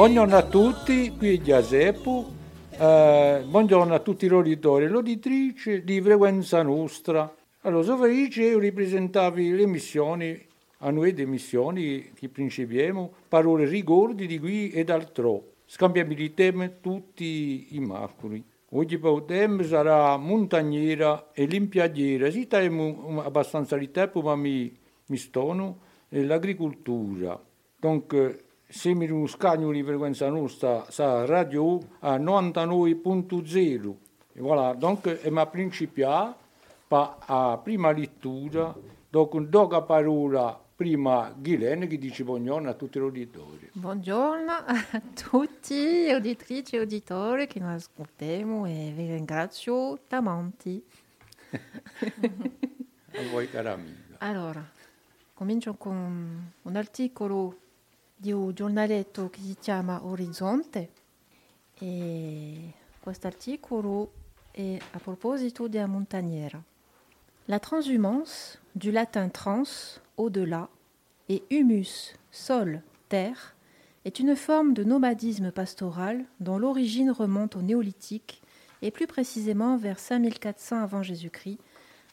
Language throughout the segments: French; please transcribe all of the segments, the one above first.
Buongiorno a tutti, qui è Giaseppe. Eh, buongiorno a tutti i roditori e l'oditrice di Frequenza Nostra. Allora, sono felice di rappresentare le missioni, a noi le missioni che principiamo, parole ricordi di qui ed altro. Scambiabilità tutti i marcoli. Oggi per tempo sarà montagnera e limpiadiera. Si abbiamo abbastanza di tempo, ma mi, mi stono l'agricoltura. Donc, se mi scagno di frequenza nostra sa radio a 99.0 e voilà donc è ma principiare pa a prima lettura dopo doga parola prima Ghilen che dice buongiorno a tutti gli auditori. Buongiorno a tutti gli auditrici e auditori che noi ascoltiamo e vi ringrazio tanti. A voi cara amica. Allora comincio con un articolo di un giornaletto che si chiama Orizzonte e proposito della montagniera. La transhumance, du latin trans, au-delà, et humus, sol, terre, est une forme de nomadisme pastoral dont l'origine remonte au néolithique et plus précisément vers 5400 avant Jésus-Christ,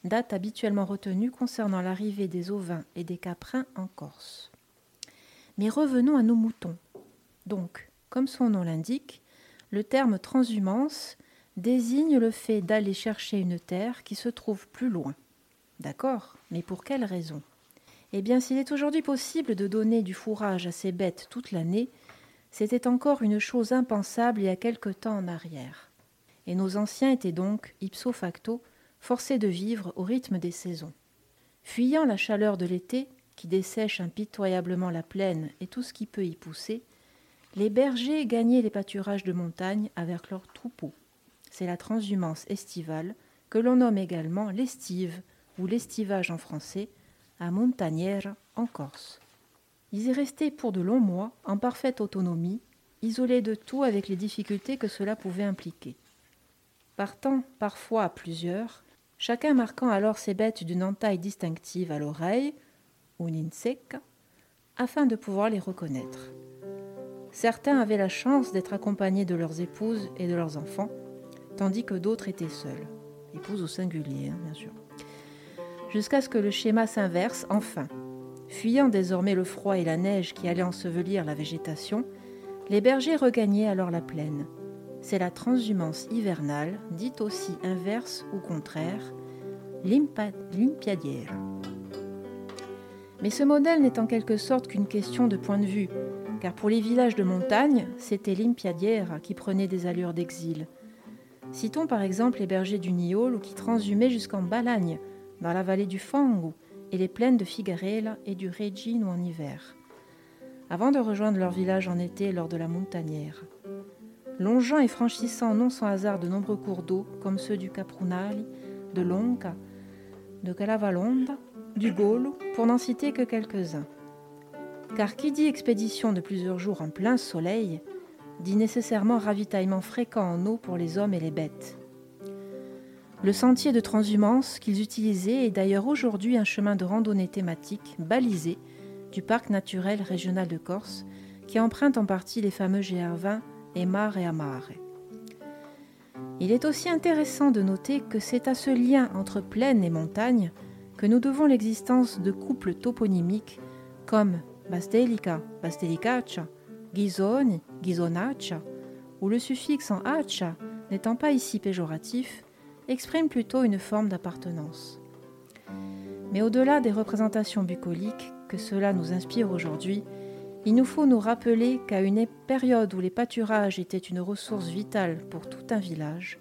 date habituellement retenue concernant l'arrivée des ovins et des caprins en Corse. Mais revenons à nos moutons. Donc, comme son nom l'indique, le terme transhumance désigne le fait d'aller chercher une terre qui se trouve plus loin. D'accord, mais pour quelle raison? Eh bien, s'il est aujourd'hui possible de donner du fourrage à ces bêtes toute l'année, c'était encore une chose impensable il y a quelque temps en arrière. Et nos anciens étaient donc, ipso facto, forcés de vivre au rythme des saisons. Fuyant la chaleur de l'été, qui dessèche impitoyablement la plaine et tout ce qui peut y pousser, les bergers gagnaient les pâturages de montagne avec leurs troupeaux. C'est la transhumance estivale, que l'on nomme également l'estive ou l'estivage en français, à montagnère en Corse. Ils y restaient pour de longs mois, en parfaite autonomie, isolés de tout avec les difficultés que cela pouvait impliquer. Partant parfois à plusieurs, chacun marquant alors ses bêtes d'une entaille distinctive à l'oreille, Uninsecca, afin de pouvoir les reconnaître. Certains avaient la chance d'être accompagnés de leurs épouses et de leurs enfants, tandis que d'autres étaient seuls, épouses au singulier, hein, bien sûr. Jusqu'à ce que le schéma s'inverse enfin. Fuyant désormais le froid et la neige qui allaient ensevelir la végétation, les bergers regagnaient alors la plaine. C'est la transhumance hivernale, dite aussi inverse ou contraire, l'impiadière. Mais ce modèle n'est en quelque sorte qu'une question de point de vue, car pour les villages de montagne, c'était l'Impiadière qui prenait des allures d'exil. Citons par exemple les bergers du Niol qui transhumaient jusqu'en Balagne, dans la vallée du Fango, et les plaines de Figarella et du Regino en hiver, avant de rejoindre leur village en été lors de la montagnère. Longeant et franchissant non sans hasard de nombreux cours d'eau, comme ceux du Caprunali, de Lonca, de Calavalonda, du Gaulle, pour n'en citer que quelques-uns. Car qui dit expédition de plusieurs jours en plein soleil, dit nécessairement ravitaillement fréquent en eau pour les hommes et les bêtes. Le sentier de transhumance qu'ils utilisaient est d'ailleurs aujourd'hui un chemin de randonnée thématique balisé du parc naturel régional de Corse, qui emprunte en partie les fameux GR20 et Mare et Amare. Il est aussi intéressant de noter que c'est à ce lien entre plaine et montagne que nous devons l'existence de couples toponymiques comme Bastelica, Bastelicaccia, Ghisoni, Ghisonaccia, où le suffixe en accia, n'étant pas ici péjoratif, exprime plutôt une forme d'appartenance. Mais au-delà des représentations bucoliques que cela nous inspire aujourd'hui, il nous faut nous rappeler qu'à une période où les pâturages étaient une ressource vitale pour tout un village,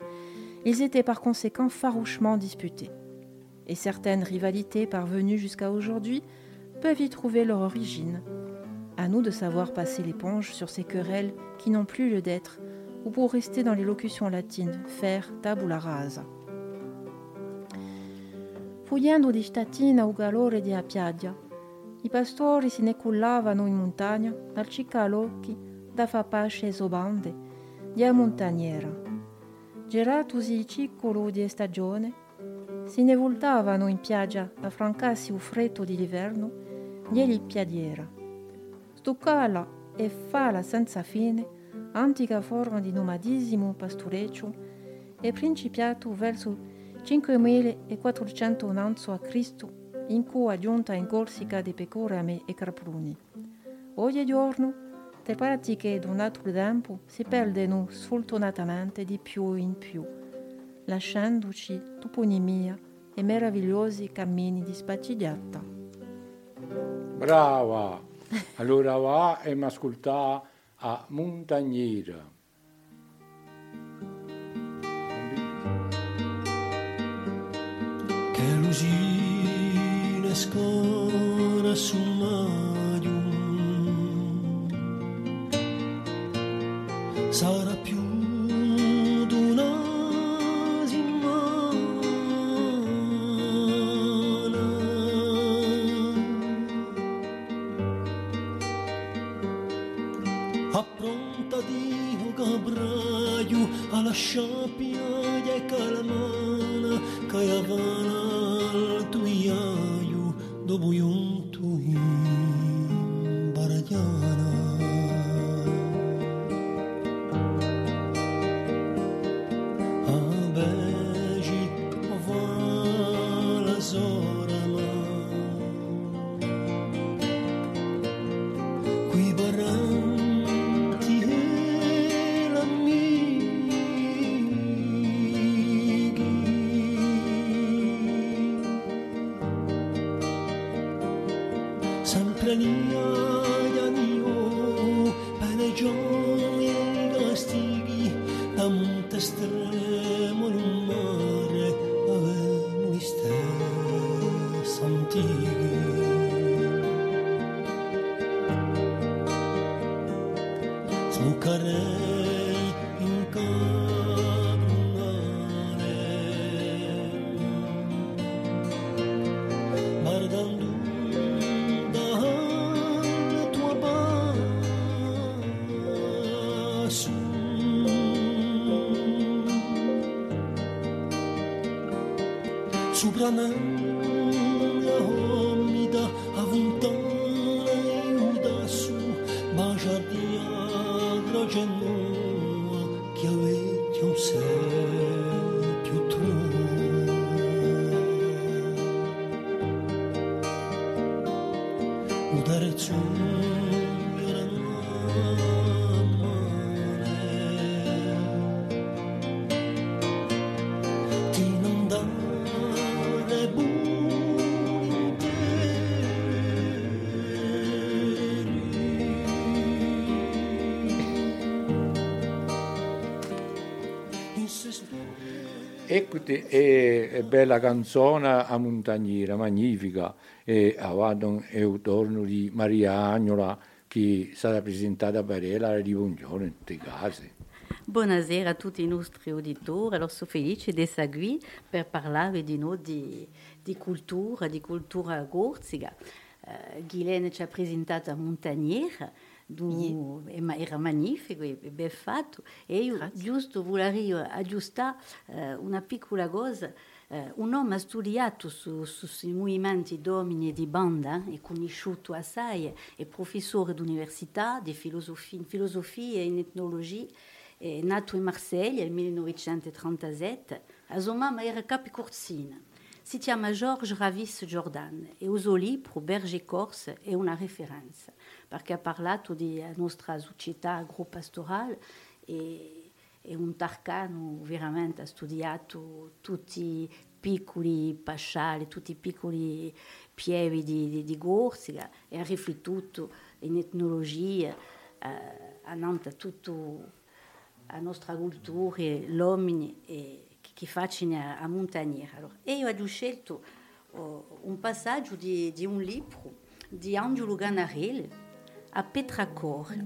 ils étaient par conséquent farouchement disputés et certaines rivalités parvenues jusqu'à aujourd'hui peuvent y trouver leur origine. À nous de savoir passer l'éponge sur ces querelles qui n'ont plus lieu d'être, ou pour rester dans les locutions latines, faire tabula rasa. Fuggendo di statina o calore di piaggia, i pastori se ne cullavano in montagna dal cicalocchi da fa pace esobante di montagnera. Geratusi il ciccolo di stagione, si ne voltavano in piaggia a francarsi il freddo di l'inverno, glieli piadiera. Stuccala e fala senza fine, antica forma di nomadismo pastoreccio, è principiato verso 5400 annanzi a Cristo, in cui è giunta in Corsica di pecorame e capruni. Oggigiorno, le pratiche di un altro tempo si perdono sfortunatamente di più in più, lasciandoci toponimia e meravigliosi cammini di spaccigliata. Brava! Allora va e mi ascolta a Montagnera. Che lucine scora maio sarà più Gabraio alla sciappia e sopra me Eccoti, è, è bella canzone a Montagnera, magnifica, e è un torno di Maria Agnola che stata presentata per ella di buongiorno in tutte case. Buonasera a tutti i nostri auditori. Allora, sono felice di essere qui per parlare di noi di, di cultura, di cultura gorzica. Uh, Ghislaine ci ha presentato a Montagniera, du, era magnifico e ben fatto. E io Grazie. giusto volevo aggiustare uh, una piccola cosa. Uh, un uomo ha studiato su- su- sui movimenti d'uomini e di banda, è conosciuto assai, è professore d'università di filosofia, in filosofia e in etnologia, è nato a Marsiglia nel 1937, a sua mamma era capicorsina. Si chiama Georges Ravis Jordan. E il suo libro Berger Corse è una referenza perché ha parlato della nostra società agropastorale e è un tarcano veramente ha studiato tutti i piccoli pasciali, tutti i piccoli pievi di, di, di Corsica e ha riflettuto in etnologia, eh, tutto la nostra cultura, l'uomo e che facciano a, montagniera. Allora, e io ho scelto oh, un passaggio di, di un libro di Angelo Ganarelli a Petracor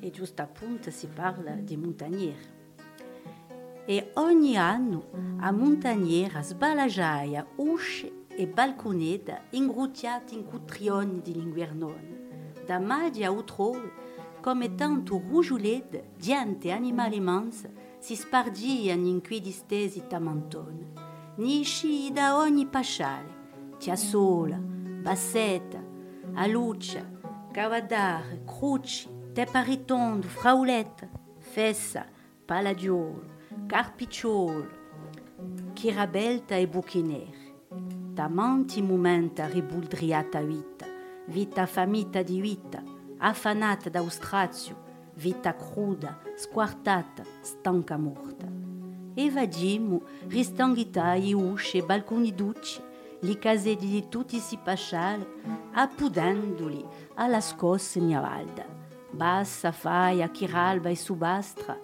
e giusto appunto si parla di montagniera. E ogni anno a montagniera sbalagiaia usci e balconetta ingrutiate in cutrioni di l'inguernone, da maglia a utrove, come tanto rugiolette diante animali mansi si spargiano in quei distesi tamantone. Nisci da ogni pasciale, Chiasola, Bassetta, Aluccia, Cavadare, Cruci, te paritondo, frauletta, fessa, paladiolo, carpicciolo, chirabelta e buchiner. Tamanti momenta ribuldriata vita, vita famita di vita, affanata da strazio, vita cruda, squartata, stanca morta. Evadimo, ristanghita i usci e balconi ducci, li caseti di tutti si pasciali, appudandoli alla scossa valda. Bassa faia, chiralba e subastra,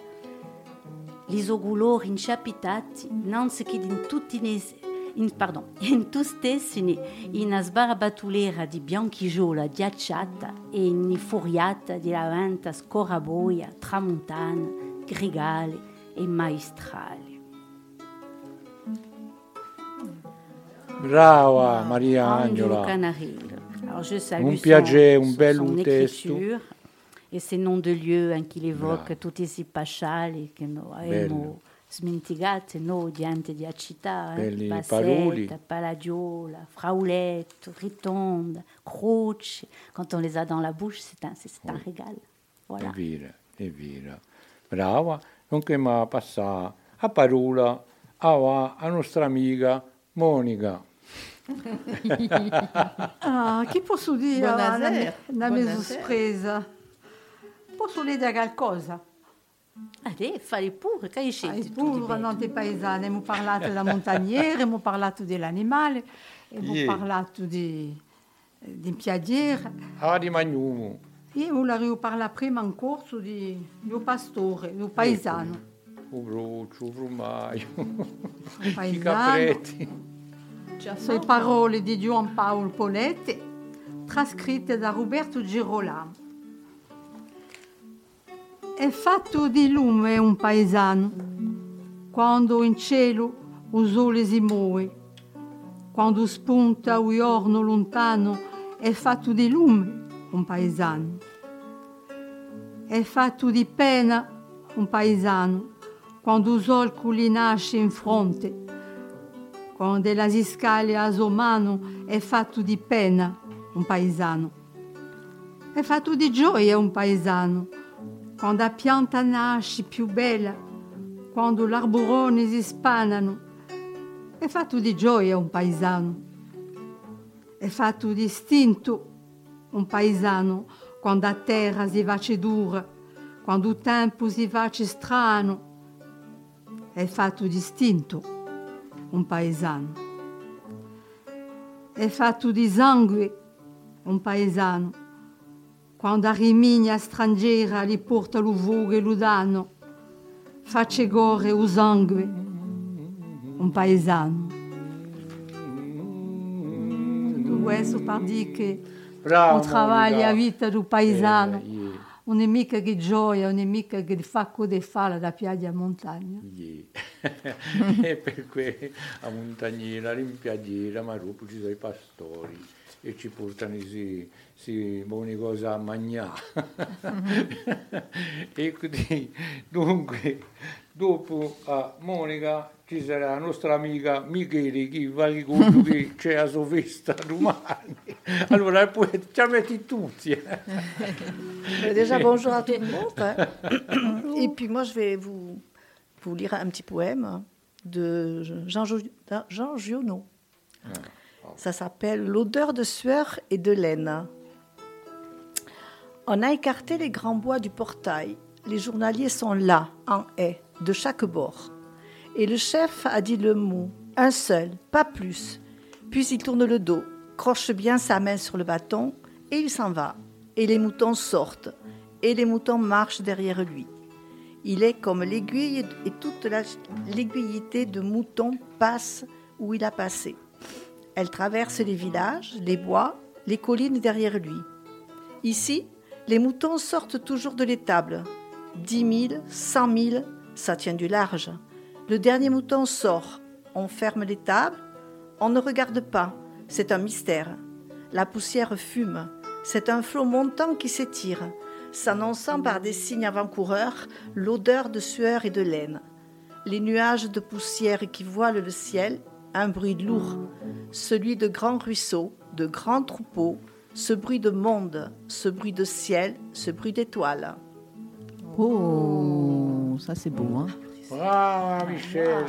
l'isogulor inciapitati, nanzi che in tutti in, pardon, in tu stessini in sbarabatulera di ghiacciata e in furiata di lavanta scoraboia, tramontana, grigale e maestrale. Brava Maria Angela. Alors je salue un piaget, un bel écriture et ces noms de lieux hein, qu'il évoque, Bravo. tutti si pasciali che no, Smentigati, no, diante di città, Belli Bassetta, paroli. Paladiola, Fraulette, Ritonde, Croce. Quand on les a dans la bouche, c'est un, c'est c'est un régal. Voilà. È vero, è vero. Brava. Dunque mi passa a parola a, a nostra amica Monica. Ah, che posso dire Buonasera. alla mia, alla mia Buonasera. sorpresa? Posso dire qualcosa? Allez, fallait pure, che hai scelto bello? non ti paesani, abbiamo parlato della montagniera, abbiamo parlato dell'animale, abbiamo Yeah. parlato di, di piadiera. Ah, di Magnumo. Io volevo parlare prima in corso di, di pastore, di paesano. Un brucio, un frumaio, i capretti. Sono parole di Gian Paolo Poletti, trascritte da Roberto Girolamo. È fatto di lume un paesano, quando in cielo il sole si muove, quando spunta un giorno lontano, è fatto di lume un paesano. È fatto di pena un paesano, quando il sole gli nasce in fronte, quando la scale a sua mano è fatto di pena un paesano. È fatto di gioia un paesano, quando la pianta nasce più bella, quando l'arborone si spanano. È fatto di gioia un paesano. È fatto di istinto un paesano, quando la terra si face dura, quando il tempo si face strano. È fatto di istinto un paesano. È fatto di sangue un paesano. Quando a rimigna straniera gli porta lo vogo e lo danno, face gore o sangue un paesano. Questo per dire che Bravo, un travaglio Monica. a vita do paesano, Eh, yeah, non è mica che gioia, non è mica che fa cosa fare da piaggia a montagna. yeah. e per cui a montagniera, rimpiaggiera, ma dopo ci sono i pastori e ci portano si, si buone cose a mangiare. e così, dunque, dopo a Monica ci sarà la nostra amica Michele che va di conto che c'è la sua festa domani. Allora poi ci metti tutti. eh. Déjà, bonjour à tout le monde. hein. Et puis moi, je vais vous, vous lire un petit poème de Jean, Jean Giono. Ça s'appelle L'odeur de sueur et de laine. On a écarté les grands bois du portail. Les journaliers sont là, en haie, de chaque bord. Et le chef a dit le mot, un seul, pas plus. Puis il tourne le dos, croche bien sa main sur le bâton, et il s'en va. Et les moutons sortent, et les moutons marchent derrière lui. Il est comme l'aiguille, et toute la- l'aiguillité de moutons passe où il a passé. Elle traverse les villages, les bois, les collines derrière lui. Ici, les moutons sortent toujours de l'étable. Dix mille, cent mille, ça tient du large. Le dernier mouton sort. On ferme l'étable. On ne regarde pas. C'est un mystère. La poussière fume. C'est un flot montant qui s'étire, s'annonçant par des signes avant-coureurs l'odeur de sueur et de laine. Les nuages de poussière qui voilent le ciel, un bruit lourd, celui de grands ruisseaux, de grands troupeaux, ce bruit de monde, ce bruit de ciel, ce bruit d'étoiles. Oh, ça c'est beau, hein Brava Michel!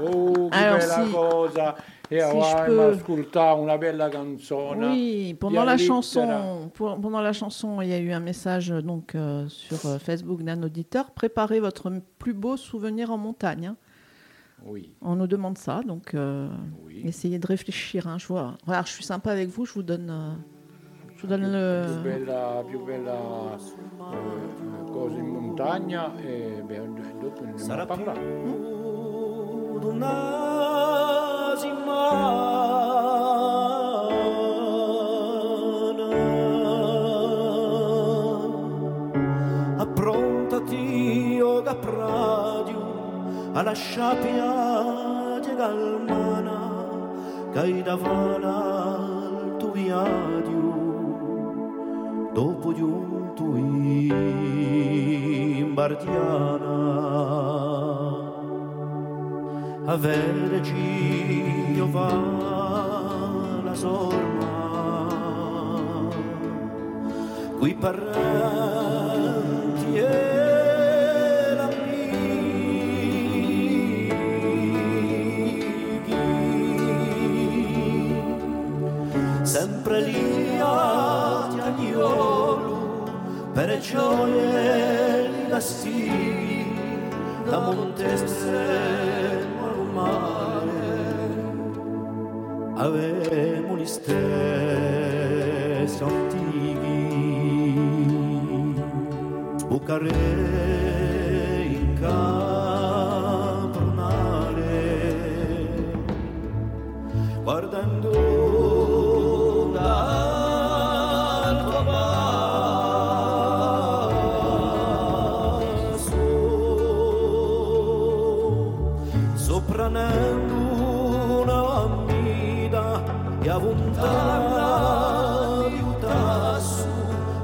Oh, che Alors, bella si- cosa! E si je avevamo peux- ascoltato una bella canzone. Oui, pendant la chanson, pour- pendant la chanson, il y a eu un message euh, donc euh, sur euh, Facebook d'un auditeur. Préparez votre m- plus beau souvenir en montagne. hein. Oui, On nous demande ça, donc euh, oui. essayez de réfléchir. hein. Je vois. Je suis sympa avec vous. Je vous donne, euh, je vous donne più bella, più bella eh, cosa in montagna e beh, dopo ne Sarà parlato. una settimana approntati o capradio alla sciapia di calmana che davana al tuo viaggio dopo giunto in Bardiana avere Giova la sorma qui parranti per gioie e castigli da Montestre al mare. Avemo gli stessi antichi sbucare in capronale sopranendo una bambina e a volontà di un tasso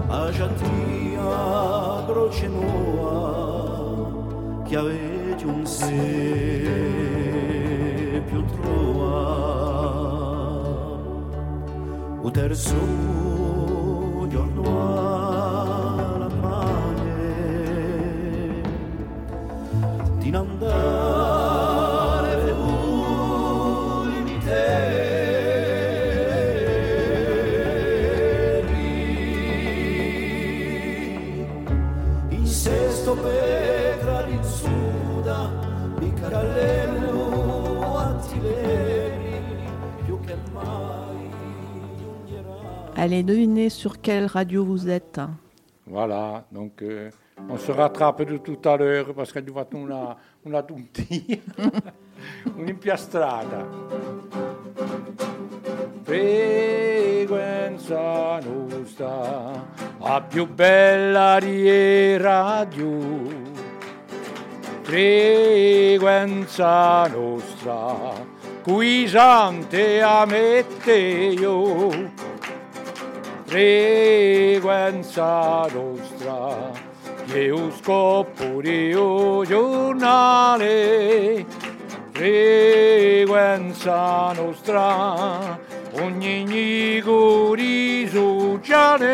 a giatia croce nuova che avete un sé più trova. O terzo giorno Allez, devinez sur quelle radio vous êtes. Voilà, donc euh, on se rattrape de tout à l'heure parce che abbiamo fatto una, una tuntina, un'impiastrata. Frequenza nostra, la più bella di radio. Frequenza nostra, qui sante a mette frequenza nostra, io scoppo di giornale, frequenza nostra, ogni nico di sociale,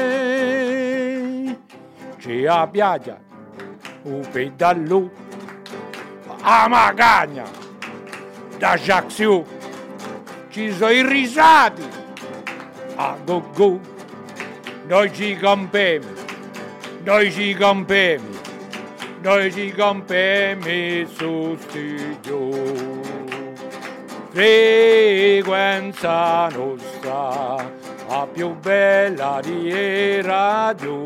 c'è a piaggia, un pedallo, a magagna, da Jacques ci sono i risati, a go go. Noi ci campiamo, noi ci campiamo, noi ci campiamo su studio. Frequenza nostra, la più bella di radio.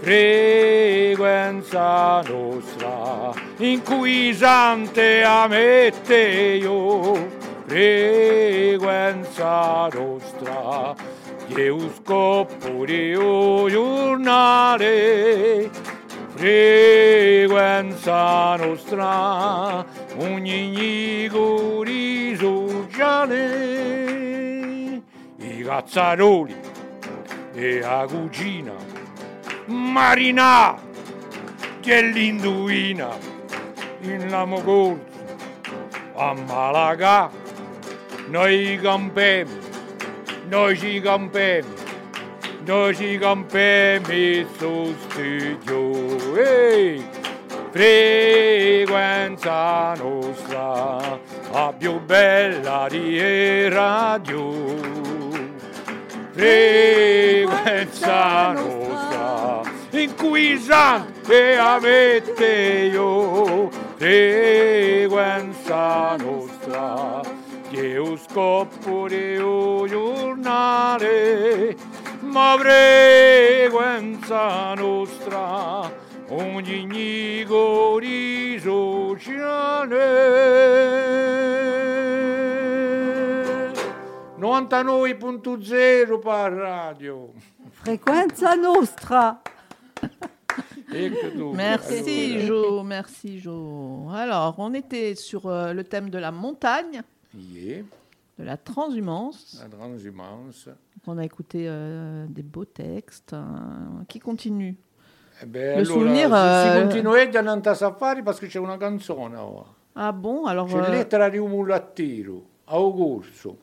Frequenza nostra, inquisante a mette io. Frequenza nostra, io scoppo di un giornale. Frequenza nostra, ogni nico di sociale. I cazzaroli e la cucina, Marina, che l'induina, in lamo corso, a Malaga, noi campiamo, noi ci campiamo, noi ci campiamo su studio. Ehi! Frequenza nostra, la più bella di radio. Frequenza nostra, inquietante avete io. Frequenza nostra, io scoppo di un giornale, ma frequenza nostra, ogni nigo di sociale. 99.0 per radio. Frequenza nostra. Merci Allora. Jo, merci Jo. Alors, on était sur euh, le thème de la montagne, Yeah, de la transhumance. la transhumance. On a écouté euh, des beaux textes hein, qui continuent. Eh beh, Le allora, souvenir, si- Si continuate a andare a safari perché c'è una canzone ora. Ah bon? Alors, C'è euh, lettera di un mulattiero, a Augusto.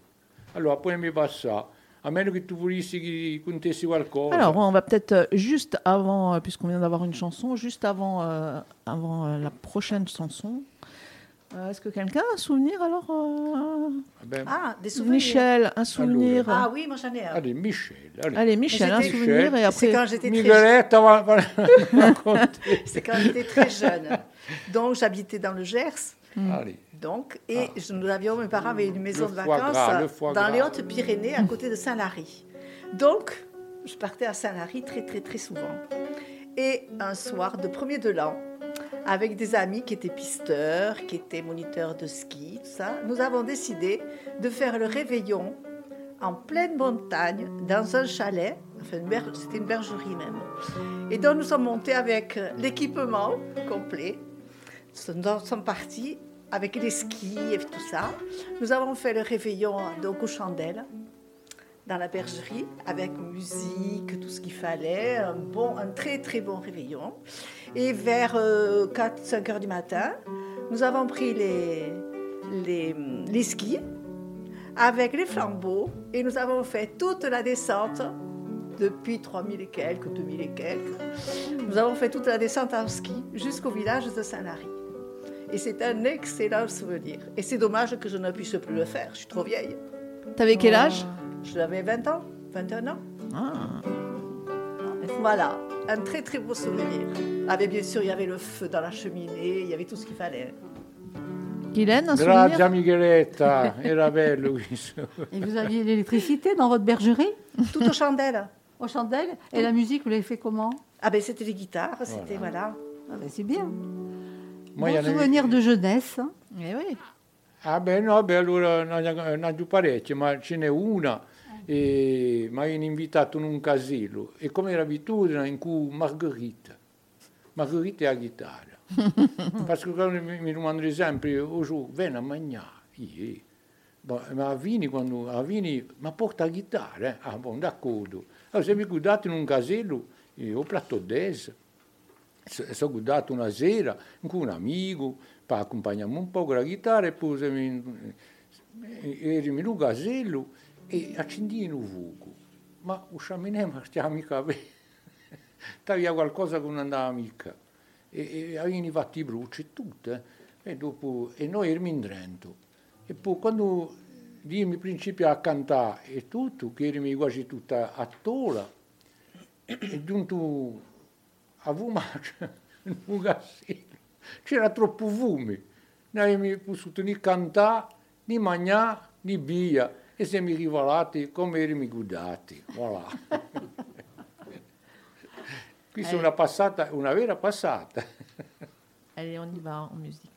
Allora, poi mi passa, a meno che tu volessi che contessi qualcosa. alors, on va peut-être euh, juste avant, euh, puisqu'on vient d'avoir une chanson, juste avant, euh, avant euh, la prochaine chanson. Euh, Est-ce que quelqu'un a un souvenir alors euh, Vabbè, Ah, des souvenirs. Michel, un souvenir Ah oui, moi j'en ai un. allez, Michel, allez. Allez, Michel, un souvenir et C'est après. C'est quand j'étais très jeune. Donc, j'habitais dans le Gers. Allez. Donc, et je- nous avions, mes parents avaient une maison Le de vacances gras, le foie dans les Hautes-Pyrénées, à côté de Saint-Lary. Donc, je partais à Saint-Lary très, très, très souvent. Et un soir de premier de l'an, avec des amis qui étaient pisteurs, qui étaient moniteurs de ski, tout ça, nous avons décidé de faire le réveillon en pleine montagne, dans un chalet. Enfin, c'était une bergerie même. Et donc, nous sommes montés avec l'équipement complet. Nous sommes partis avec les skis et tout ça. Nous avons fait le réveillon donc aux chandelles dans la bergerie avec musique, tout ce qu'il fallait, un, bon, un très très bon réveillon. Et vers 4-5 heures du matin, nous avons pris les, les, les skis avec les flambeaux et nous avons fait toute la descente depuis 3000 et quelques, 2000 et quelques. Nous avons fait toute la descente en ski jusqu'au village de Saint-Lary. Et c'est un excellent souvenir. Et c'est dommage que je ne puisse plus le faire, je suis trop vieille. T'avais quel âge? J'avais 20 ans, 21 ans. Ah. Voilà, un très très beau souvenir. Ah, mais bien sûr, il y avait le feu dans la cheminée, il y avait tout ce qu'il fallait. Guylaine, un Grazie souvenir Micheletta, era bello questo. Et vous aviez l'électricité dans votre bergerie Tout aux chandelles. aux chandelles Et la musique, vous l'avez fait comment Ah ben c'était les guitares, c'était voilà. Ah ben, C'est bien. Moi, Bon y en souvenir de jeunesse. hein. Eh oui. Ah beh no, beh, allora ne ho- più parecchie, ma ce n'è una e mi hanno invitato in un casello e come era abitudine in cui Margherita, Margherita è a chitarra. Perché quando mi, mi domandano sempre, oh, giù, vieni a mangiare, io, "Boh, ma a Vini, quando, a Vini, ma porta la chitarra, eh? Ah, buon, d'accordo. Allora, se mi guardate in un casello, io ho platto d'es, sono guardato una sera con un amico per accompagnarmi un po' con la chitarra e poi siamo in- eravamo in un casello e accendino un fuoco. Ma usciamo in ma stiamo mica bene. Tavia qualcosa che non andava mica. E, e avevano fatto i bruci e tutto. eh. E, dopo, e noi eravamo in Trento. E poi quando io mi principio a cantare e tutto, che eravamo quasi tutta a tola, è giunto a fumare in un casello. C'era troppo fumo. Non abbiamo potuto né cantare, né mangiare, né via. E siamo rivolati come eravamo guidati. Voilà. Questa è una passata, una vera passata. Allez, on y va en musique.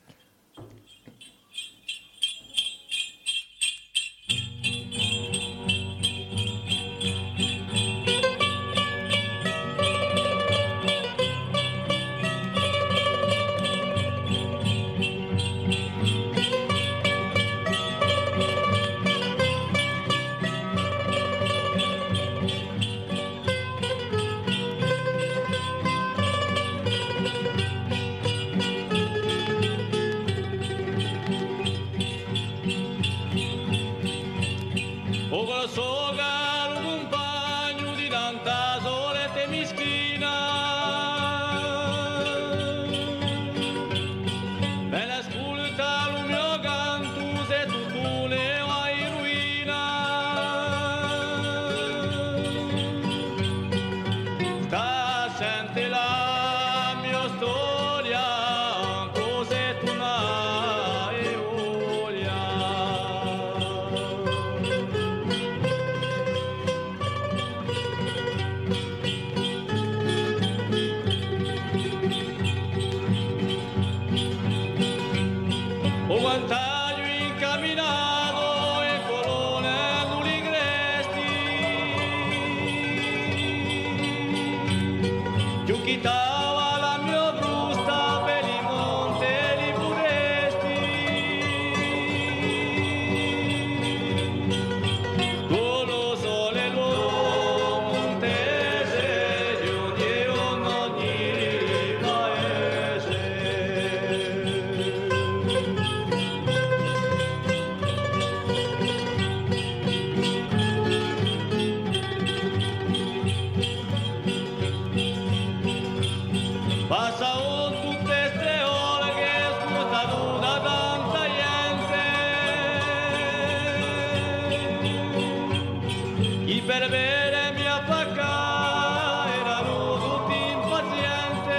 Gente. I per bere mi affacca erano tutti impazienti.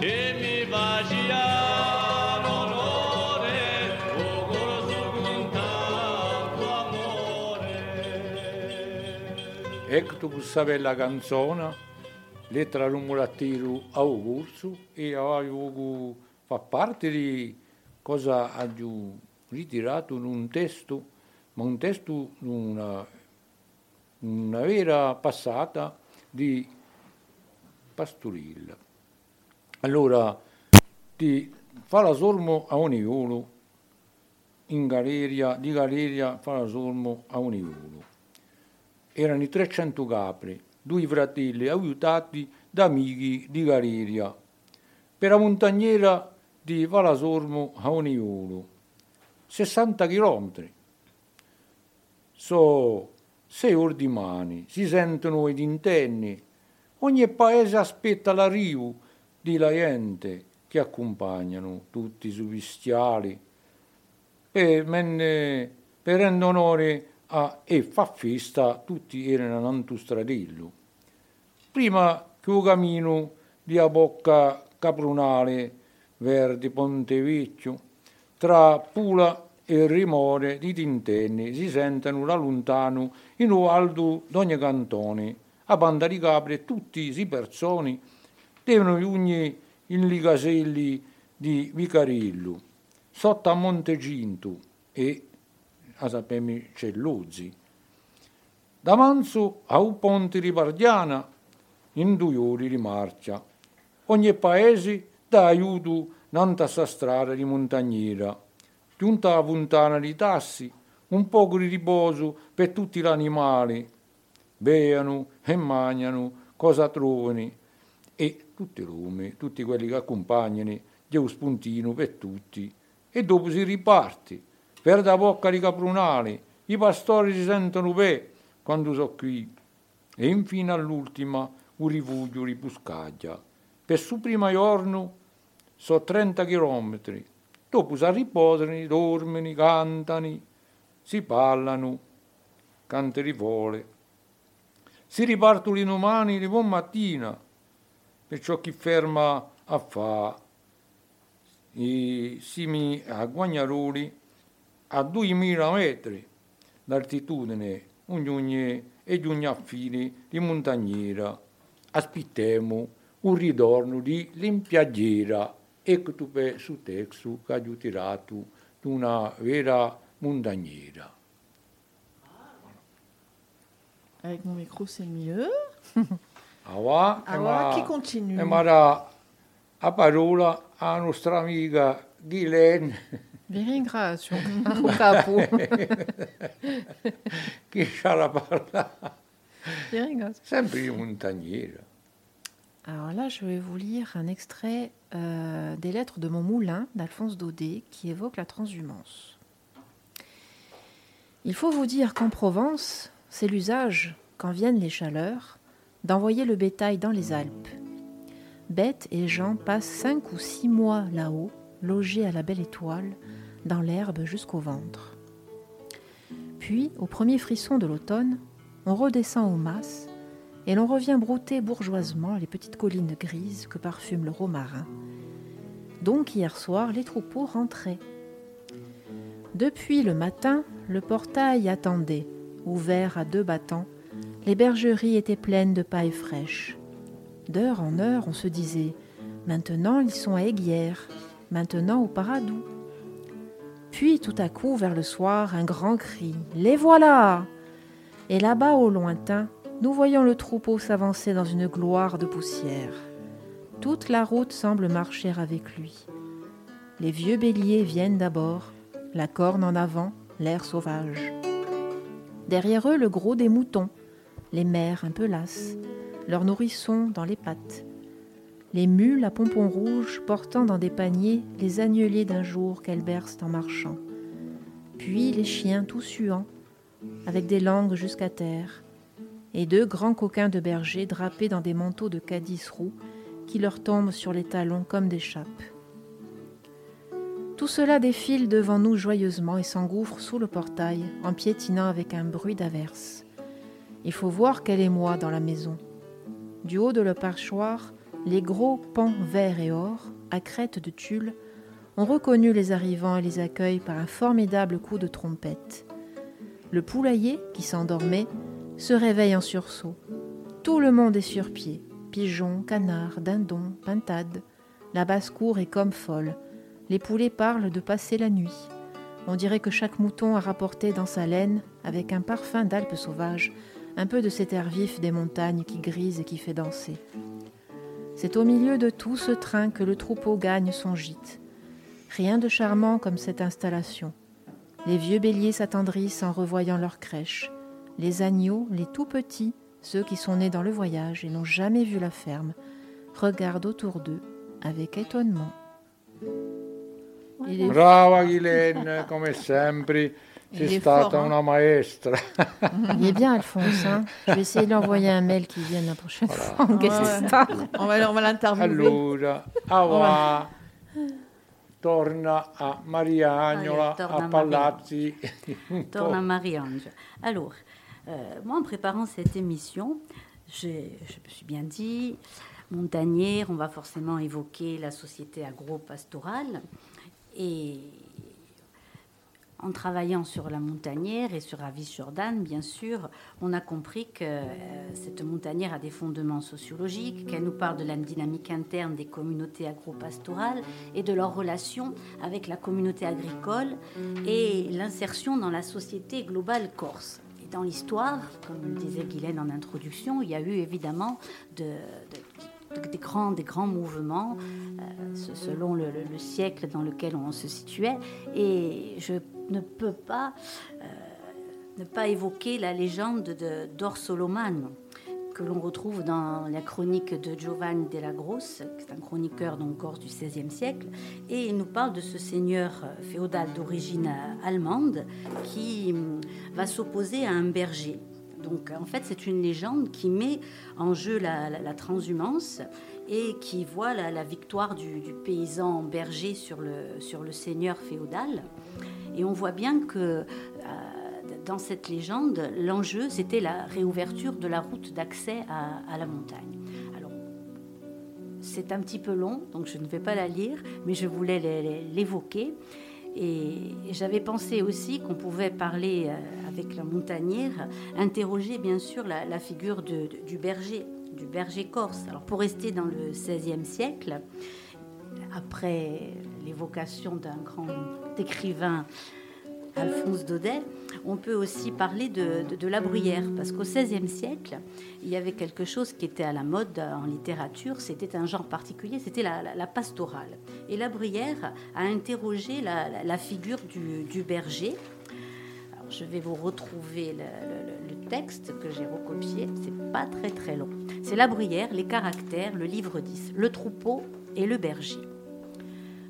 E mi facevano onore, oh corso con tanto amore. Ecco questa bella canzone, lettera al mulattiero Augusto e avevo fa parte di cosa ha giù? Ritirato in un testo, ma un testo, una, una vera passata di Pastorilla. Allora, ti fa la sormo a ognuno, in galleria, di galleria fa la sormo a ognuno erano i 300 capri, due fratelli aiutati da amici di Galeria, per la montagnera di Valasormo a Oniolo, 60 chilometri. So sei ore di mani, si sentono i dintenni, ogni paese aspetta l'arrivo di la gente che accompagnano tutti i suoi bestiali per, menne- per rendere onore a, e fa festa tutti erano in un stradello. Prima che il cammino di a bocca caprunale verdi Ponte Vecchio, tra Pula e il rumore di tintenni si sentono da lontano in alto d'ogni cantone, a banda di capre tutti i persone devono giungere in ligaselli di Vicarillo, sotto a Monteginto e a sappiamo c'è Luzzi. Da Manzo a un ponte di Pardiana, in due ore di marcia. Ogni paese dà aiuto nanta sa strada di montagnera. Giunta a puntana di tassi, un poco di riposo per tutti gli animali. Beano e mangiano cosa trovano e tutti i lumi, tutti quelli che accompagnano, c'è un spuntino per tutti. E dopo si riparte per da bocca di caprunali, i pastori si sentono bene quando sono qui. E infine all'ultima un rifugio di Buscaglia. Per su primo giorno sono 30 chilometri. Dopo si riposano, dormono, cantano, si parlano, cante rivole. Si ripartono i domani di buon mattina, perciò chi ferma a fa i simi a Guagnaroli a 2000 metri d'altitudine, ogni e ogni affine di montagnera. Aspettiamo un ritorno di limpiaggera. Ecco tu per su testo che ha tirato di una vera montagnera. Avec mon micro, c'est mieux. Ava, Ah, voilà, chi continua? E mara a parola a nostra amica Ghilen, Vi ringrazio, Marco Capo. che c'ha la parola Vi ringrazio. sempre di montagnera. Alors là, je vais vous lire un extrait euh, des lettres de mon moulin d'Alphonse Daudet qui évoque la transhumance. Il faut vous dire qu'en Provence, c'est l'usage, quand viennent les chaleurs, d'envoyer le bétail dans les Alpes. Bêtes et gens passent cinq ou six mois là-haut, logés à la belle étoile, dans l'herbe jusqu'au ventre. Puis, au premier frisson de l'automne, on redescend aux masses et l'on revient brouter bourgeoisement les petites collines grises que parfume le romarin. Donc hier soir, les troupeaux rentraient. Depuis le matin, le portail attendait, ouvert à deux battants. Les bergeries étaient pleines de paille fraîche. D'heure en heure, on se disait Maintenant, ils sont à Aiguière, maintenant au Paradou. Puis tout à coup, vers le soir, un grand cri Les voilà Et là-bas, au lointain, nous voyons le troupeau s'avancer dans une gloire de poussière. Toute la route semble marcher avec lui. Les vieux béliers viennent d'abord, la corne en avant, l'air sauvage. Derrière eux, le gros des moutons, les mères un peu lasses, leurs nourrissons dans les pattes. Les mules à pompons rouges portant dans des paniers les agnelés d'un jour qu'elles bercent en marchant. Puis les chiens tout suants, avec des langues jusqu'à terre, et deux grands coquins de berger drapés dans des manteaux de cadiz roux qui leur tombent sur les talons comme des chapes. Tout cela défile devant nous joyeusement et s'engouffre sous le portail en piétinant avec un bruit d'averse. Il faut voir quel émoi dans la maison. Du haut de le perchoir, les gros pans verts et or, à crête de tulle, ont reconnu les arrivants et les accueillent par un formidable coup de trompette. Le poulailler, qui s'endormait, se réveille en sursaut. Tout le monde est sur pied. Pigeons, canards, dindons, pintades. La basse-cour est comme folle. Les poulets parlent de passer la nuit. On dirait que chaque mouton a rapporté dans sa laine, avec un parfum d'Alpes sauvages, un peu de cet air vif des montagnes qui grise et qui fait danser. C'est au milieu de tout ce train que le troupeau gagne son gîte. Rien de charmant comme cette installation. Les vieux béliers s'attendrissent en revoyant leur crèche. Les agneaux, les tout petits, ceux qui sont nés dans le voyage et n'ont jamais vu la ferme, regardent autour d'eux avec étonnement. Il est- Brava Ghislaine, come sempre, Il sei est stata hein. una maestra. Il est bien, Alphonse. hein. Je vais essayer de lui envoyer un mail qui vienne la prochaine fois en Ouais. On va, on va l'interviewer. Allora, Ava torna a Mariagnola, Allez, torna a a Palazzi. Torna Marie-Ange. Alors, euh, moi, en préparant cette émission, je me suis bien dit, montagnère, on va forcément évoquer la société agro-pastorale. Et en travaillant sur la montagnère et sur Avis Jordan, bien sûr, on a compris que euh, cette montagnère a des fondements sociologiques, qu'elle nous parle de la dynamique interne des communautés agro-pastorales et de leur relation avec la communauté agricole et l'insertion dans la société globale corse. Et dans l'histoire, comme le disait Guylaine en introduction, il y a eu évidemment de- de- de- des, grands, des grands mouvements euh, se- selon le, le- le siècle dans lequel on se situait. Et je ne peux pas euh, ne pas évoquer la légende de d'Orsolomano que l'on retrouve dans la chronique de Giovanni della Grosse, qui est un chroniqueur donc corse du XVIe siècle, et il nous parle de ce seigneur euh, féodal d'origine euh, allemande qui hum, va s'opposer à un berger. Donc en fait c'est une légende qui met en jeu la, transhumance et qui voit la, victoire du, du paysan berger sur le, sur le seigneur féodal. Et on voit bien que euh, dans cette légende, l'enjeu, c'était la réouverture de la route d'accès à, la montagne. Alors, c'est un petit peu long, donc je ne vais pas la lire, mais je voulais l'é- l'é- l'évoquer. Et j'avais pensé aussi qu'on pouvait parler euh, avec la montagnère, interroger bien sûr la, figure du berger, du berger corse. Alors pour rester dans le XVIe siècle, après l'évocation d'un grand écrivain, Alphonse Daudet, on peut aussi parler de, la bruyère, parce qu'au XVIe siècle, il y avait quelque chose qui était à la mode en littérature, c'était un genre particulier, c'était la, pastorale. Et la bruyère a interrogé la, figure du, berger. Je vais vous retrouver le texte que j'ai recopié, c'est pas très très long. C'est la bruyère, les caractères, le livre 10, le troupeau et le berger.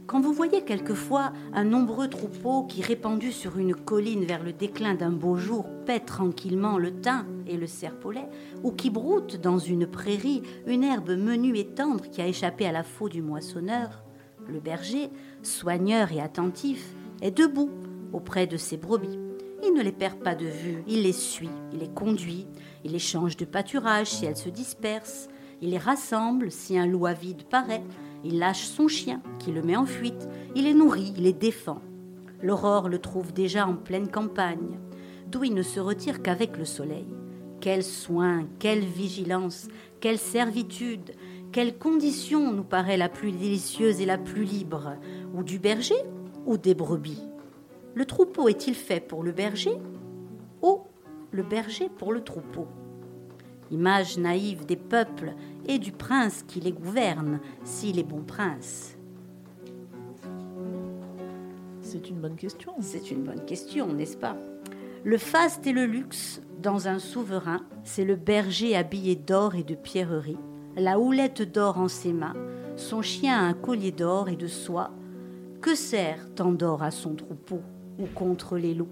Quand vous voyez quelquefois un nombreux troupeau qui, répandu sur une colline vers le déclin d'un beau jour, paie tranquillement le thym et le serpolet, ou qui broute dans une prairie une herbe menue et tendre qui a échappé à la faux du moissonneur, le berger, soigneur et attentif, est debout auprès de ses brebis. Il ne les perd pas de vue, il les suit, il les conduit, il les change de pâturage si elles se dispersent, il les rassemble si un loup avide paraît, il lâche son chien qui le met en fuite, il les nourrit, il les défend. L'aurore le trouve déjà en pleine campagne, d'où il ne se retire qu'avec le soleil. Quel soin, quelle vigilance, quelle servitude, quelle condition nous paraît la plus délicieuse et la plus libre, ou du berger ou des brebis. Le troupeau est-il fait pour le berger ou le berger pour le troupeau? Image naïve des peuples et du prince qui les gouverne, s'il est bon prince. C'est une bonne question. C'est une bonne question, n'est-ce pas? Le faste et le luxe dans un souverain, c'est le berger habillé d'or et de pierreries, la houlette d'or en ses mains, son chien a un collier d'or et de soie. Que sert tant d'or à son troupeau ou contre les loups?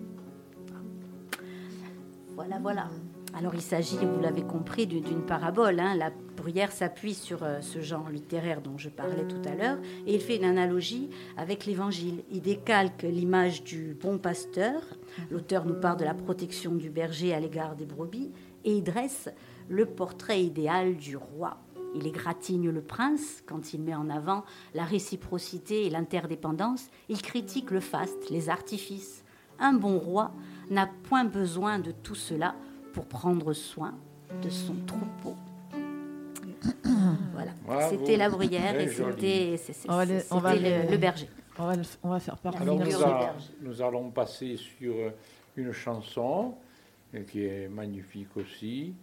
Voilà, voilà. Alors il s'agit, vous l'avez compris, d'une parabole. hein. La bruyère s'appuie sur euh, ce genre littéraire dont je parlais tout à l'heure et il fait une analogie avec l'Évangile. Il décalque l'image du bon pasteur. L'auteur nous parle de la protection du berger à l'égard des brebis et il dresse le portrait idéal du roi. Il égratigne le prince quand il met en avant la réciprocité et l'interdépendance. Il critique le faste, les artifices. Un bon roi n'a point besoin de tout cela pour prendre soin de son troupeau. Voilà, c'était la bruyère et c'était le, berger. On va, le- on va faire partie. Alors nous, a- nous allons passer sur euh, une chanson euh, qui est magnifique aussi,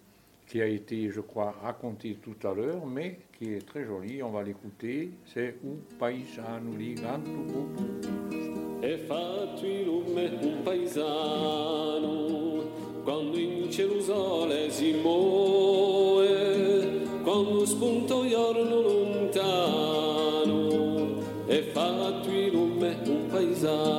qui a été, je crois, racontée tout à l'heure, mais qui est très jolie. On va l'écouter. C'est U paesano di. E lume un paesano quando in cielo il sole si muove, quando spunta il giorno lontano. E fatto in lume un paesano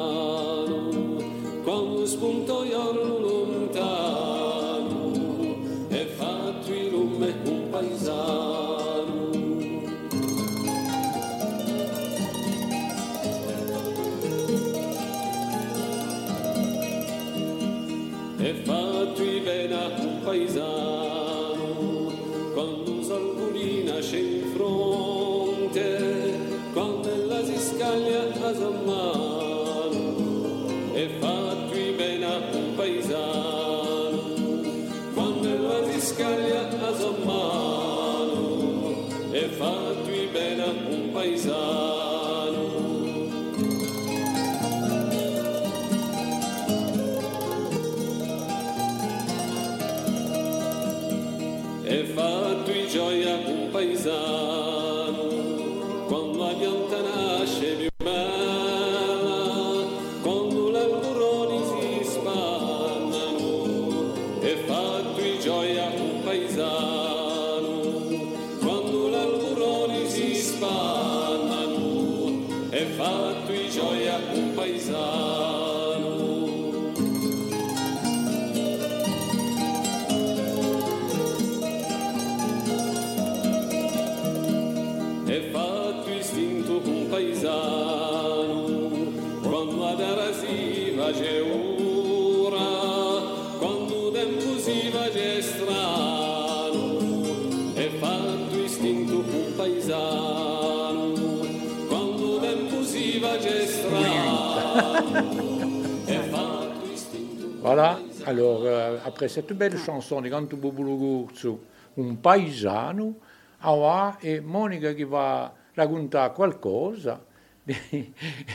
Voilà. Alors, euh, après cette belle chanson di Bubuluguzzu, un paesano, ora è Monica che va raccontare qualcosa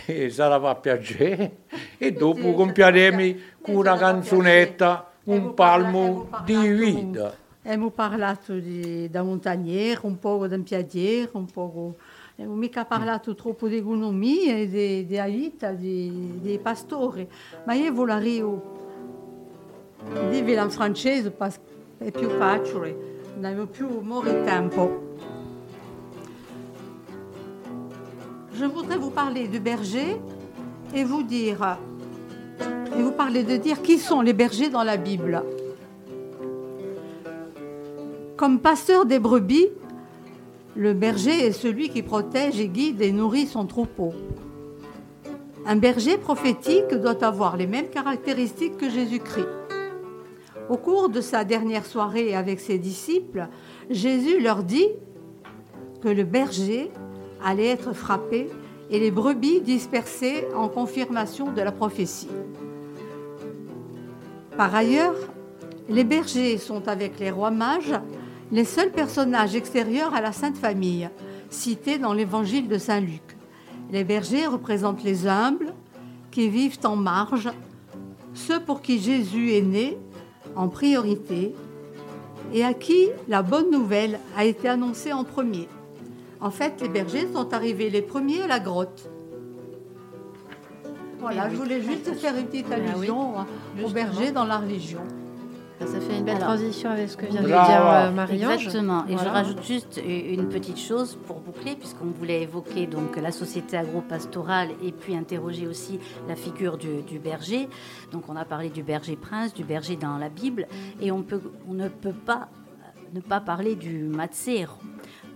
e sarà va a piacere e dopo compiaremo con una canzonetta un palmo di vita. Abbiamo parlato di, da montagniere, un po' da piadiere, un po'... Abbiamo mica parlato troppo di economia e di, di vita di, dei pastori, ma io vorrei dirvela in francese perché è più facile, non abbiamo più molto tempo. Je voudrais vous parler du berger et vous dire, et vous parler de dire qui sont les bergers dans la Bible. Comme pasteur des brebis, le berger est celui qui protège et guide et nourrit son troupeau. Un berger prophétique doit avoir les mêmes caractéristiques que Jésus-Christ. Au cours de sa dernière soirée avec ses disciples, Jésus leur dit que le berger allait être frappé et les brebis dispersées en confirmation de la prophétie. Par ailleurs, les bergers sont avec les rois mages les seuls personnages extérieurs à la Sainte Famille, cités dans l'évangile de Saint Luc. Les bergers représentent les humbles qui vivent en marge, ceux pour qui Jésus est né en priorité et à qui la bonne nouvelle a été annoncée en premier. En fait, les bergers sont arrivés les premiers à la grotte. Voilà, je voulais juste faire une petite allusion hein, aux bergers dans la religion. Ça fait une belle Alors, transition avec ce que vient de dire euh, Marie-Ange. Exactement. Et je rajoute juste une petite chose pour boucler, puisqu'on voulait évoquer donc la société agro-pastorale et puis interroger aussi la figure du, du berger. Donc on a parlé du berger prince, du berger dans la Bible, et on, peut, on ne peut pas ne pas parler du matzero,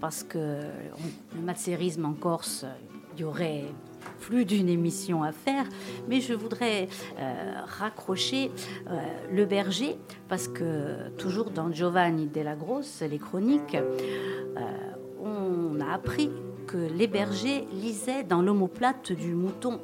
parce que on- le matzérisme en Corse, il y aurait plus d'une émission à faire, mais je voudrais euh, raccrocher euh, le berger parce que toujours dans Giovanni della Grosse, les chroniques, euh, on a appris que les bergers lisaient dans l'omoplate du mouton.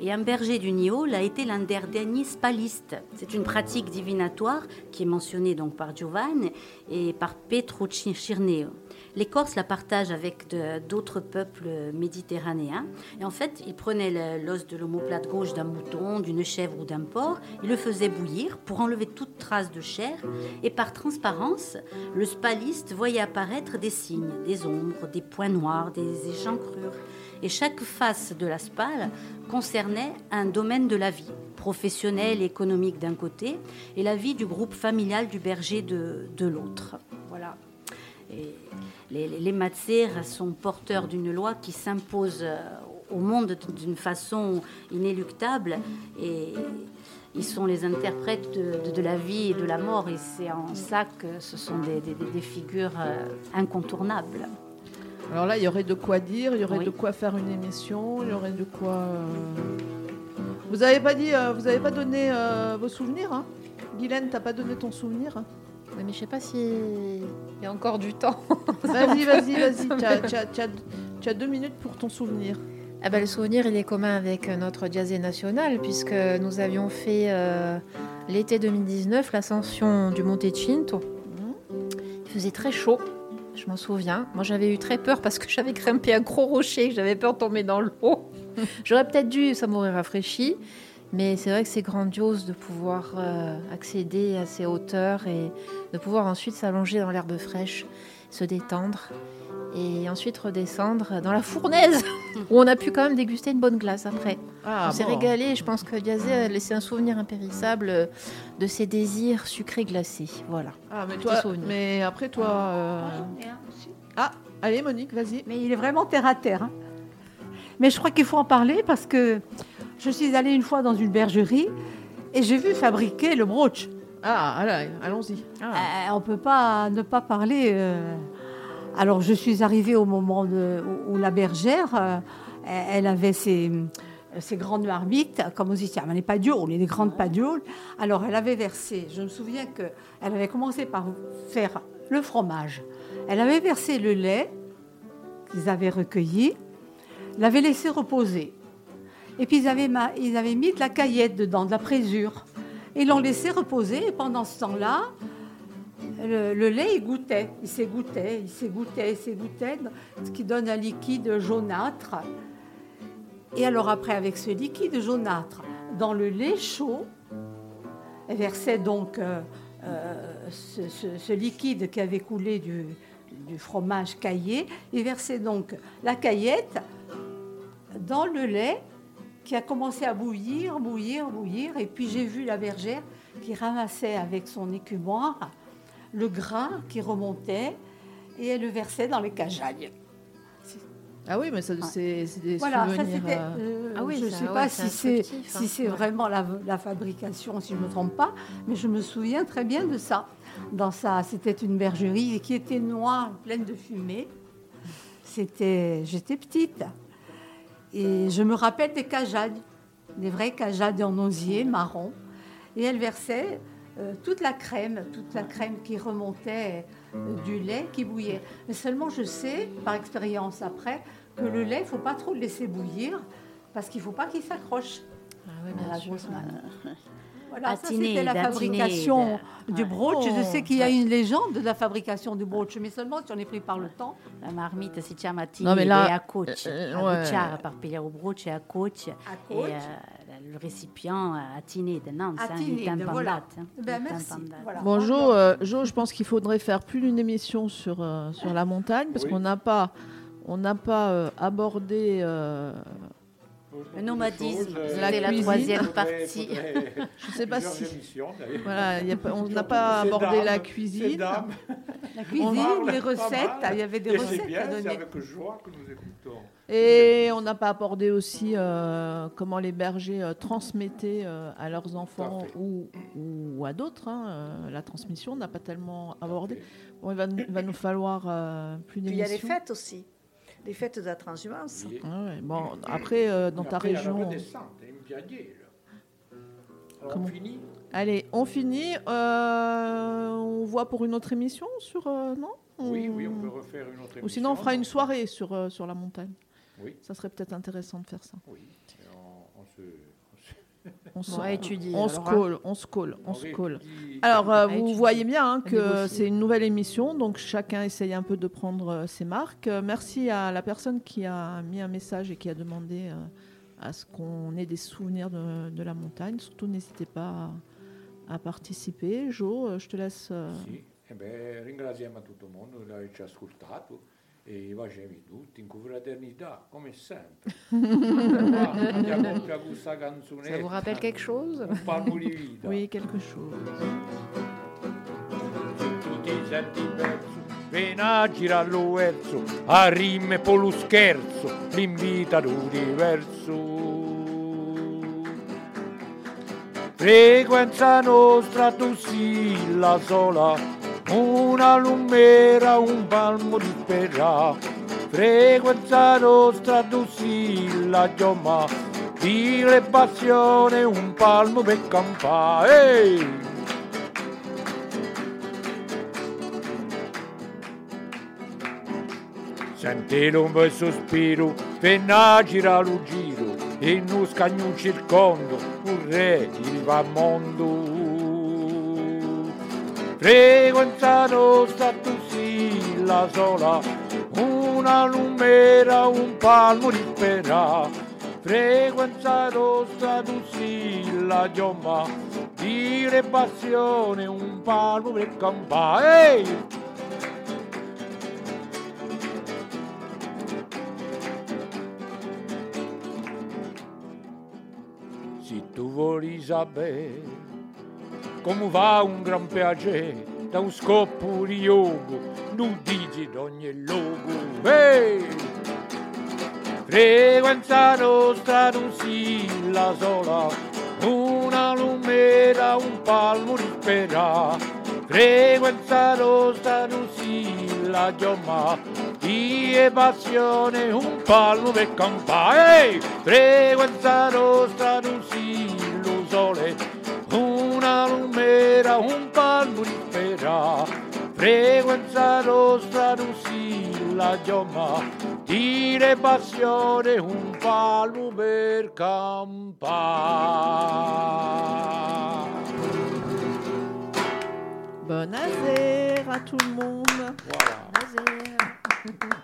Et un berger du Niol a été l'un des derniers spalistes. C'est une pratique divinatoire qui est mentionnée donc par Giovanni et par Petro Cirneo. Les Corses la partagent avec d'autres peuples méditerranéens. Et en fait, ils prenaient l'os de l'omoplate gauche d'un mouton, d'une chèvre ou d'un porc, ils le faisaient bouillir pour enlever toute trace de chair. Et par transparence, le spaliste voyait apparaître des signes, des ombres, des points noirs, des échancrures. Et chaque face de la spale concernait un domaine de la vie, professionnelle et économique d'un côté, et la vie du groupe familial du berger de, de l'autre. Voilà. Les, les, sont porteurs d'une loi qui s'impose euh, au monde d'une façon inéluctable et ils sont les interprètes de, la vie et de la mort et c'est en ça que ce sont des figures euh, incontournables. Alors là, il y aurait de quoi dire, il y aurait Oui. de quoi faire une émission, il y aurait de quoi. euh, Vous avez pas dit, euh, vous avez pas donné euh, vos souvenirs, hein? Guylaine, t'as pas donné ton souvenir? Hein Oui, mais je sais pas s'il y a encore du temps. Vas-y, vas-y, vas-y. Tu as, deux minutes pour ton souvenir. Ah ben, le souvenir, il est commun avec notre jazzé national, puisque nous avions fait l'été 2019 l'ascension du Monte Cinto. Il faisait très chaud, je m'en souviens. Moi, j'avais eu très peur parce que j'avais grimpé un gros rocher, j'avais peur de tomber dans l'eau. J'aurais peut-être dû, ça m'aurait rafraîchi. Mais c'est vrai que c'est grandiose de pouvoir euh, accéder à ces hauteurs et de pouvoir ensuite s'allonger dans l'herbe fraîche, se détendre et ensuite redescendre dans la fournaise où on a pu quand même déguster une bonne glace après. Ah, on s'est bon. régalé. Je pense que Diazé a laissé un souvenir impérissable de ses désirs sucrés glacés. Voilà. Ah, mais toi, mais après toi. euh, Ah, allez, Monique, vas-y. Mais il est vraiment terre à terre. hein. Mais je crois qu'il faut en parler parce que je suis allée une fois dans une bergerie et j'ai vu fabriquer le brooch. Ah, allez, allons-y. Euh, on ne peut pas ne pas parler. euh. Alors, je suis arrivée au moment de- où, où la bergère, euh, elle avait ses, ses grandes marmites, comme on dit, tiens, les padioles, les grandes padioles. Alors, elle avait versé, je me souviens qu'elle avait commencé par faire le fromage. Elle avait versé le lait qu'ils avaient recueilli, l'avait laissé reposer. Et puis, ils avaient, ils avaient mis de la caillette dedans, de la présure. Et l'ont laissé reposer. Et pendant ce temps-là, le, le lait, il goûtait, il s'égouttait, il s'égouttait, il s'égouttait, ce qui donne un liquide jaunâtre. Et alors après, avec ce liquide jaunâtre, dans le lait chaud, elle versait donc euh, euh, ce, liquide qui avait coulé du, fromage caillé, et versait donc la caillette dans le lait qui a commencé à bouillir, bouillir, bouillir. Et puis j'ai vu la bergère qui ramassait avec son écumoire le gras qui remontait et elle le versait dans les cajagnes. Ah oui, mais ça, c'est c'est des Voilà, souvenirs. euh, euh, Ah oui, je ne sais ouais, pas si c'est hein. si c'est Ouais. vraiment la, la fabrication, si je ne me trompe pas, mais je me souviens très bien de ça. Dans ça, c'était une bergerie qui était noire, pleine de fumée. C'était, j'étais petite et je me rappelle des cajades, des vraies cajades en osier marron, et elle versait euh, toute la crème, toute la crème qui remontait euh, du lait qui bouillait. Mais seulement je sais, par expérience après, que le lait, il ne faut pas trop le laisser bouillir parce qu'il ne faut pas qu'il s'accroche. Ah oui, à bien la sûr. grosse manne. Voilà, ça c'était la fabrication de- du brooch. Je Oh, sais qu'il y a une légende de la fabrication du brooch, mais seulement si on est pris par le temps. La marmite si chiama Tini là, e a coach. euh, a ouais. Bucciara par pigliare broce e a coach. À Et coach. euh, le récipient c'est un Tinide, itin voilà. pandat, hein. Ben, merci. Voilà. Bon, Jo, euh, Jo, je pense qu'il faudrait faire plus d'une émission sur, euh, sur la montagne parce Oui. qu'on n'a pas, on n'a pas euh, abordé euh, Le nomadisme, c'était la cuisine. troisième partie. faudrait Je sais pas si. Voilà, il y a pas- on n'a pas abordé la cuisine. La cuisine, les recettes, il y avait des Et c'est recettes bien, à C'est donner. avec joie que nous écoutons. Et on n'a pas abordé aussi euh, comment les bergers euh, transmettaient euh, à leurs enfants ou, ou à d'autres. hein, euh, la transmission on n'a pas tellement abordé. Bon, il va, il va nous falloir euh, plus Puis il y a les d'émissions. fêtes aussi. Les fêtes de la transhumance. Oui. Ah ouais, Bon, après, euh, dans ta Après, région. on finit Allez, on finit. euh, on voit pour une autre émission sur. euh, non? Oui, oui, on peut refaire une autre émission. Ou sinon, on fera une soirée sur, euh, sur la montagne. Oui. Ça serait peut-être intéressant de faire ça. Oui, on, on se... On se, On va étudier. on se alors, hein. colle, on se colle, on se colle. Alors, euh, vous voyez bien hein, que c'est une nouvelle émission, donc chacun essaye un peu de prendre euh, ses marques. Euh, merci à la personne qui a mis un message et qui a demandé euh, à ce qu'on ait des souvenirs de, de la montagne. Surtout, n'hésitez pas à, à participer. Jo, euh, je te laisse. euh, Sì, e beh, ringraziamo a tutto il mondo che ascoltato e facemi tutti in confraternità, come sempre. Va, Andiamo più a questa canzonetta. Ça vous rappelle quelque chose Un palmo di vita. Oui, quelque chose. Se tu ti senti perso, vieni a girare lo verso, a rimme e poi lo scherzo, l'invita l'universo. Frequenza nostra tu sì la sola, una lumera, un palmo di spera. Frequenza nostra tu sì la chioma, dire passione, un palmo per campare. Ehi! Sentilo un bel sospiro, venna gira lo giro, e non scagnucci il conto, un re di va al mondo. Tu sì la sola, una lumera, un palmo di spera. Tu sì la chioma, dire passione, un palmo per campare. Ehi! Se tu vuoi sapere come va un gran piacere da un scoppo di yoga, non dici d'ogni luogo. Ehi! Frequenza nostra non si la sola, una lumera, un palmo di spera. Frequenza nostra non si la chiama, e passione, un palmo per campare. Ehi! Frequenza nostra non si lo sole, lumera, un nostra non si la dire passione, un palmo per campare. Bonne à tout le monde. Voilà.